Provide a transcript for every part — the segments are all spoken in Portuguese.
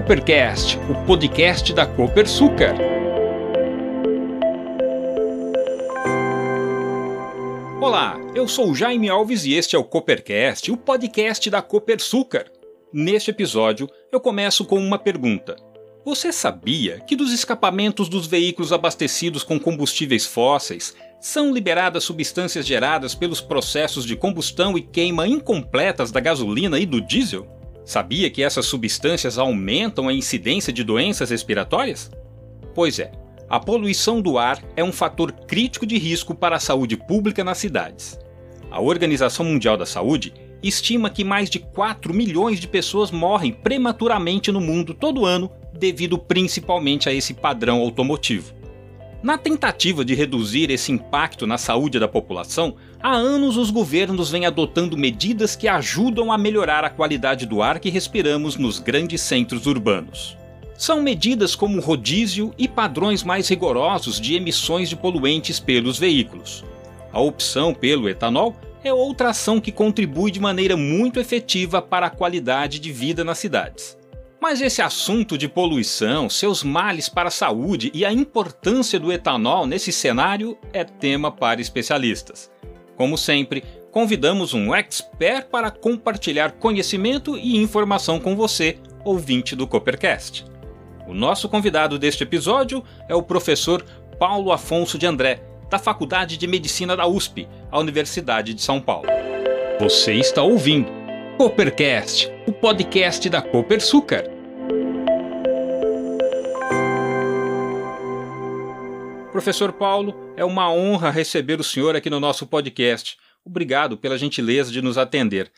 Coopercast, o podcast da Copersucar. Olá, eu sou Jaime Alves e este é o Coopercast, o podcast da Copersucar. Neste episódio, eu começo com uma pergunta. Você sabia que dos escapamentos dos veículos abastecidos com combustíveis fósseis são liberadas substâncias geradas pelos processos de combustão e queima incompletas da gasolina e do diesel? Sabia que essas substâncias aumentam a incidência de doenças respiratórias? Pois é, a poluição do ar é um fator crítico de risco para a saúde pública nas cidades. A Organização Mundial da Saúde estima que mais de 4 milhões de pessoas morrem prematuramente no mundo todo ano devido principalmente a esse padrão automotivo. Na tentativa de reduzir esse impacto na saúde da população, há anos os governos vêm adotando medidas que ajudam a melhorar a qualidade do ar que respiramos nos grandes centros urbanos. São medidas como rodízio e padrões mais rigorosos de emissões de poluentes pelos veículos. A opção pelo etanol é outra ação que contribui de maneira muito efetiva para a qualidade de vida nas cidades. Mas esse assunto de poluição, seus males para a saúde e a importância do etanol nesse cenário é tema para especialistas. Como sempre, convidamos um expert para compartilhar conhecimento e informação com você, ouvinte do Coppercast. O nosso convidado deste episódio é o professor Paulo Afonso de André, da Faculdade de Medicina da USP, a Universidade de São Paulo. Você está ouvindo Coopercast, o podcast da Copersucar. Professor Paulo, é uma honra receber o senhor aqui no nosso podcast. Obrigado pela gentileza de nos atender.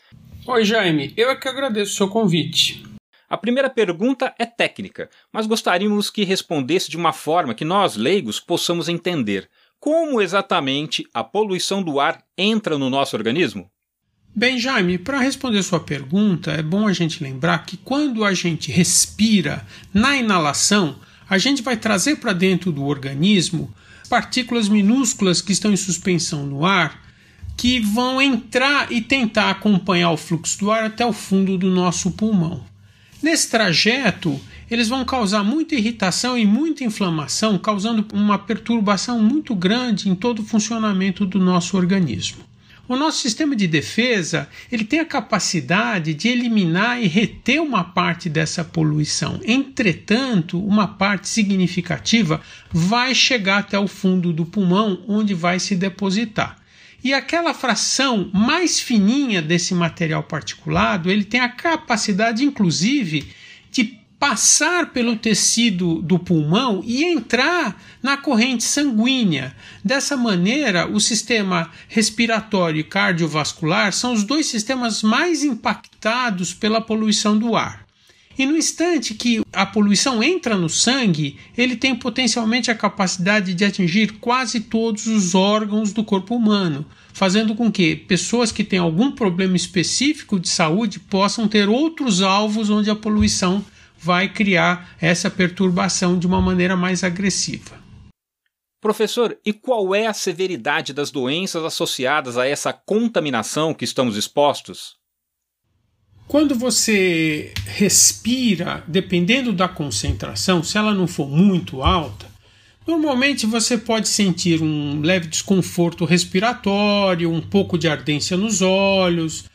Oi, Jaime, eu é que agradeço o seu convite. A primeira pergunta é técnica, mas gostaríamos que respondesse de uma forma que nós, leigos, possamos entender. Como exatamente a poluição do ar entra no nosso organismo? Bem, Jaime, para responder sua pergunta, é bom a gente lembrar que quando a gente respira na inalação, a gente vai trazer para dentro do organismo partículas minúsculas que estão em suspensão no ar que vão entrar e tentar acompanhar o fluxo do ar até o fundo do nosso pulmão. Nesse trajeto, eles vão causar muita irritação e muita inflamação, causando uma perturbação muito grande em todo o funcionamento do nosso organismo. O nosso sistema de defesa ele tem a capacidade de eliminar e reter uma parte dessa poluição. Entretanto, uma parte significativa vai chegar até o fundo do pulmão, onde vai se depositar. E aquela fração mais fininha desse material particulado, ele tem a capacidade, inclusive, de passar pelo tecido do pulmão e entrar na corrente sanguínea. Dessa maneira, o sistema respiratório e cardiovascular são os dois sistemas mais impactados pela poluição do ar. E no instante que a poluição entra no sangue, ele tem potencialmente a capacidade de atingir quase todos os órgãos do corpo humano, fazendo com que pessoas que têm algum problema específico de saúde possam ter outros alvos onde a poluição vai criar essa perturbação de uma maneira mais agressiva. Professor, e qual é a severidade das doenças associadas a essa contaminação que estamos expostos? Quando você respira, dependendo da concentração, se ela não for muito alta, normalmente você pode sentir um leve desconforto respiratório, um pouco de ardência nos olhos,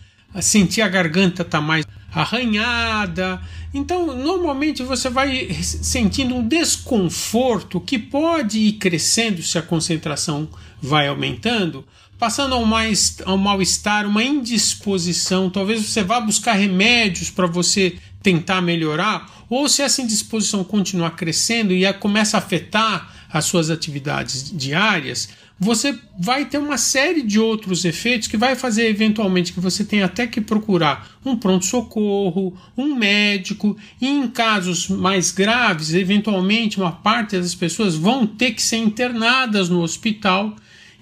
sentir a garganta estar tá mais arranhada. Então, normalmente você vai sentindo um desconforto que pode ir crescendo se a concentração vai aumentando, passando ao, mais, ao mal-estar, uma indisposição. Talvez você vá buscar remédios para você tentar melhorar, ou se essa indisposição continuar crescendo e começa a afetar as suas atividades diárias, você vai ter uma série de outros efeitos que vai fazer eventualmente que você tenha até que procurar um pronto-socorro, um médico, e em casos mais graves, eventualmente uma parte das pessoas vão ter que ser internadas no hospital.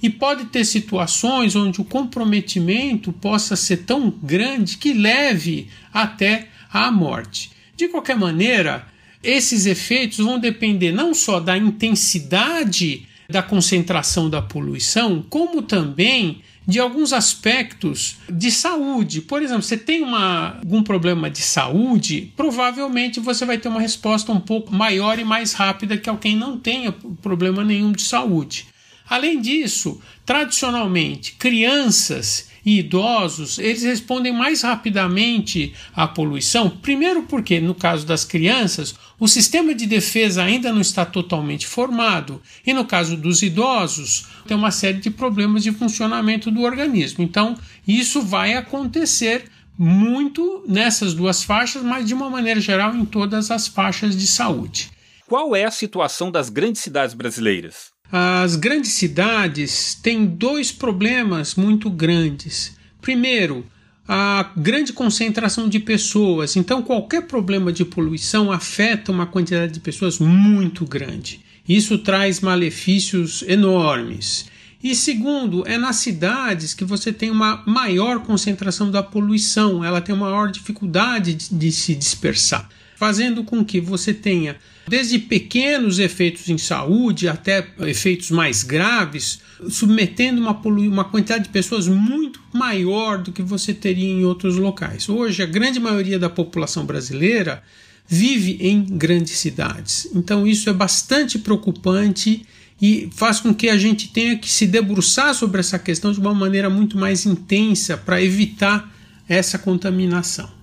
E pode ter situações onde o comprometimento possa ser tão grande que leve até à morte. De qualquer maneira, esses efeitos vão depender não só da intensidade da concentração da poluição, como também de alguns aspectos de saúde. Por exemplo, você tem uma, algum problema de saúde, provavelmente você vai ter uma resposta um pouco maior e mais rápida que alguém não tenha problema nenhum de saúde. Além disso, tradicionalmente, crianças e idosos, eles respondem mais rapidamente à poluição. Primeiro porque, no caso das crianças, o sistema de defesa ainda não está totalmente formado. E no caso dos idosos, tem uma série de problemas de funcionamento do organismo. Então, isso vai acontecer muito nessas duas faixas, mas de uma maneira geral em todas as faixas de saúde. Qual é a situação das grandes cidades brasileiras? As grandes cidades têm dois problemas muito grandes. Primeiro, a grande concentração de pessoas. Então, qualquer problema de poluição afeta uma quantidade de pessoas muito grande. Isso traz malefícios enormes. E segundo, é nas cidades que você tem uma maior concentração da poluição, ela tem uma maior dificuldade de, de se dispersar, fazendo com que você tenha desde pequenos efeitos em saúde até efeitos mais graves, submetendo uma, uma quantidade de pessoas muito maior do que você teria em outros locais. Hoje, a grande maioria da população brasileira vive em grandes cidades. Então, isso é bastante preocupante e faz com que a gente tenha que se debruçar sobre essa questão de uma maneira muito mais intensa para evitar essa contaminação.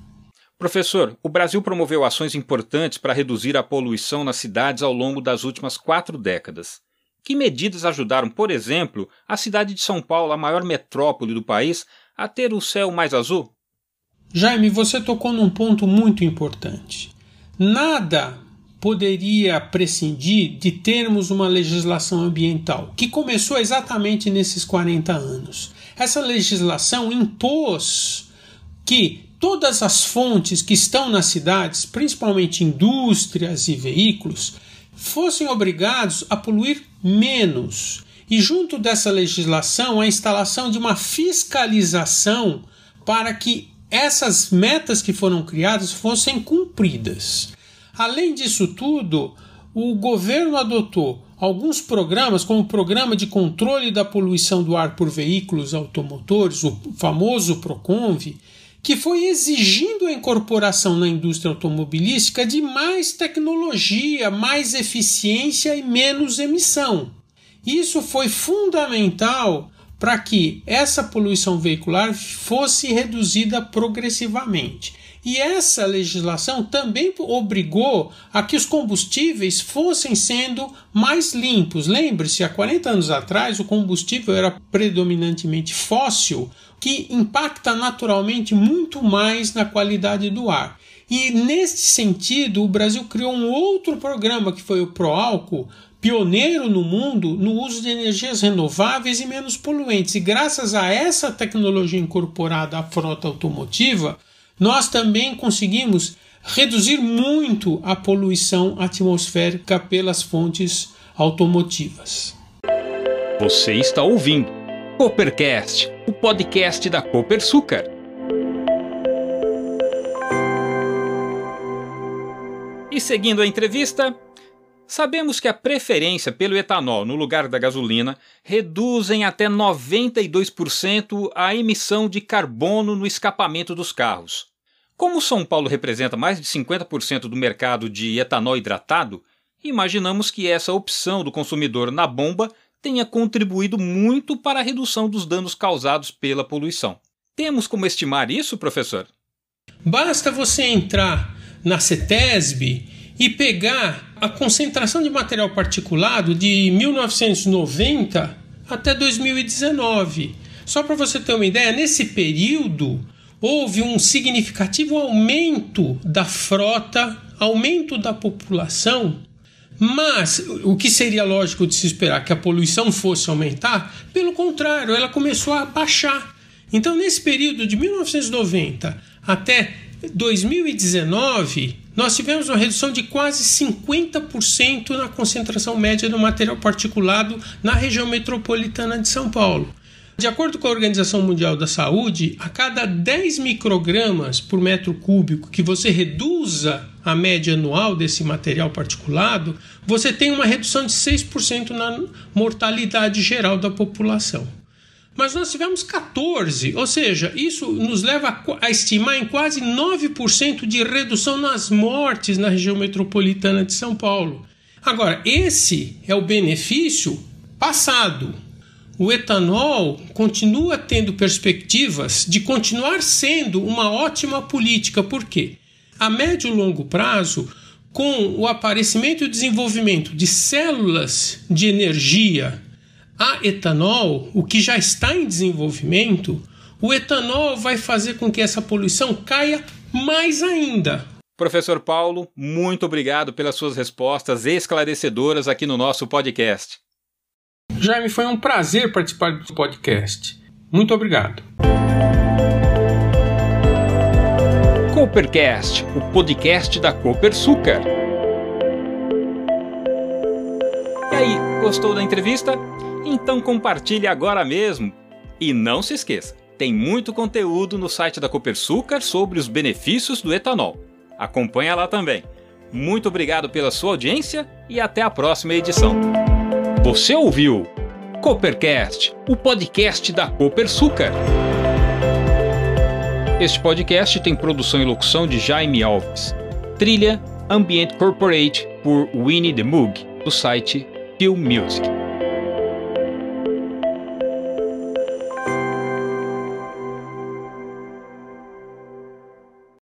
Professor, o Brasil promoveu ações importantes para reduzir a poluição nas cidades ao longo das últimas quatro décadas. Que medidas ajudaram, por exemplo, a cidade de São Paulo, a maior metrópole do país, a ter o céu mais azul? Jaime, você tocou num ponto muito importante. Nada poderia prescindir de termos uma legislação ambiental, que começou exatamente nesses 40 anos. Essa legislação impôs que todas as fontes que estão nas cidades, principalmente indústrias e veículos, fossem obrigados a poluir menos. E junto dessa legislação, a instalação de uma fiscalização para que essas metas que foram criadas fossem cumpridas. Além disso tudo, o governo adotou alguns programas, como o Programa de Controle da Poluição do Ar por Veículos Automotores, o famoso PROCONV, que foi exigindo a incorporação na indústria automobilística de mais tecnologia, mais eficiência e menos emissão. Isso foi fundamental para que essa poluição veicular fosse reduzida progressivamente. E essa legislação também obrigou a que os combustíveis fossem sendo mais limpos. Lembre-se, há 40 anos atrás o combustível era predominantemente fóssil, que impacta naturalmente muito mais na qualidade do ar. E neste sentido, o Brasil criou um outro programa que foi o Proálcool, pioneiro no mundo no uso de energias renováveis e menos poluentes. E graças a essa tecnologia incorporada à frota automotiva, nós também conseguimos reduzir muito a poluição atmosférica pelas fontes automotivas. Você está ouvindo Coopercast, o podcast da Copersucar. E seguindo a entrevista, sabemos que a preferência pelo etanol no lugar da gasolina reduz em até 92% a emissão de carbono no escapamento dos carros. Como São Paulo representa mais de 50% do mercado de etanol hidratado, imaginamos que essa opção do consumidor na bomba tenha contribuído muito para a redução dos danos causados pela poluição. Temos como estimar isso, professor? Basta você entrar na CETESB e pegar a concentração de material particulado de 1990 até 2019. Só para você ter uma ideia, nesse período houve um significativo aumento da frota, aumento da população mas o que seria lógico de se esperar que a poluição fosse aumentar, pelo contrário, ela começou a baixar. Então, nesse período de 1990 até 2019, nós tivemos uma redução de quase 50% na concentração média do material particulado na região metropolitana de São Paulo. De acordo com a Organização Mundial da Saúde, a cada 10 microgramas por metro cúbico que você reduza a média anual desse material particulado, você tem uma redução de 6% na mortalidade geral da população. Mas nós tivemos 14, ou seja, isso nos leva a estimar em quase 9% de redução nas mortes na região metropolitana de São Paulo. Agora, esse é o benefício passado. O etanol continua tendo perspectivas de continuar sendo uma ótima política, por quê? A médio e longo prazo, com o aparecimento e o desenvolvimento de células de energia a etanol, o que já está em desenvolvimento, o etanol vai fazer com que essa poluição caia mais ainda. Professor Paulo, muito obrigado pelas suas respostas esclarecedoras aqui no nosso podcast. Jaime, foi um prazer participar do podcast. Muito obrigado. Coopercast, o podcast da Copersucar. E aí, gostou da entrevista? Então compartilhe agora mesmo. E não se esqueça, tem muito conteúdo no site da Copersucar sobre os benefícios do etanol. Acompanha lá também. Muito obrigado pela sua audiência e até a próxima edição. Você ouviu Coopercast, o podcast da Copersucar. Este podcast tem produção e locução de Jaime Alves. Trilha Ambient Corporate por Winnie the Moog, do site Film Music.